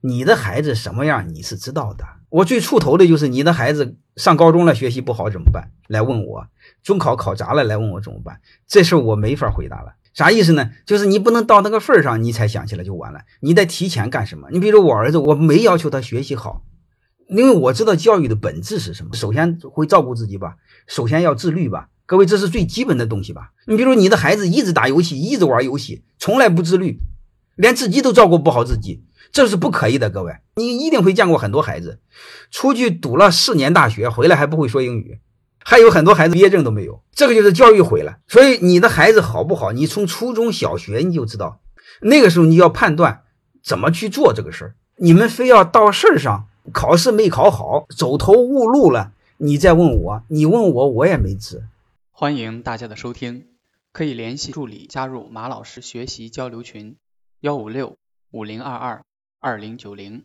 你的孩子什么样你是知道的。我最怵头的就是你的孩子上高中了，学习不好怎么办？来问我，中考考砸了来问我怎么办？这事儿我没法回答了。啥意思呢？就是你不能到那个份儿上，你才想起来就完了。你得提前干什么？你比如我儿子，我没要求他学习好，因为我知道教育的本质是什么。首先会照顾自己吧，首先要自律吧。各位，这是最基本的东西吧？你比如你的孩子一直打游戏，一直玩游戏，从来不自律，连自己都照顾不好自己，这是不可以的。各位，你一定会见过很多孩子，出去读了四年大学，回来还不会说英语。还有很多孩子毕业证都没有，这个就是教育毁了。所以你的孩子好不好，你从初中小学你就知道，那个时候你要判断怎么去做这个事儿。你们非要到事儿上，考试没考好，走投无路了，你再问我，你问我我也没辙。欢迎大家的收听，可以联系助理加入马老师学习交流群：幺五六五零二二二零九零。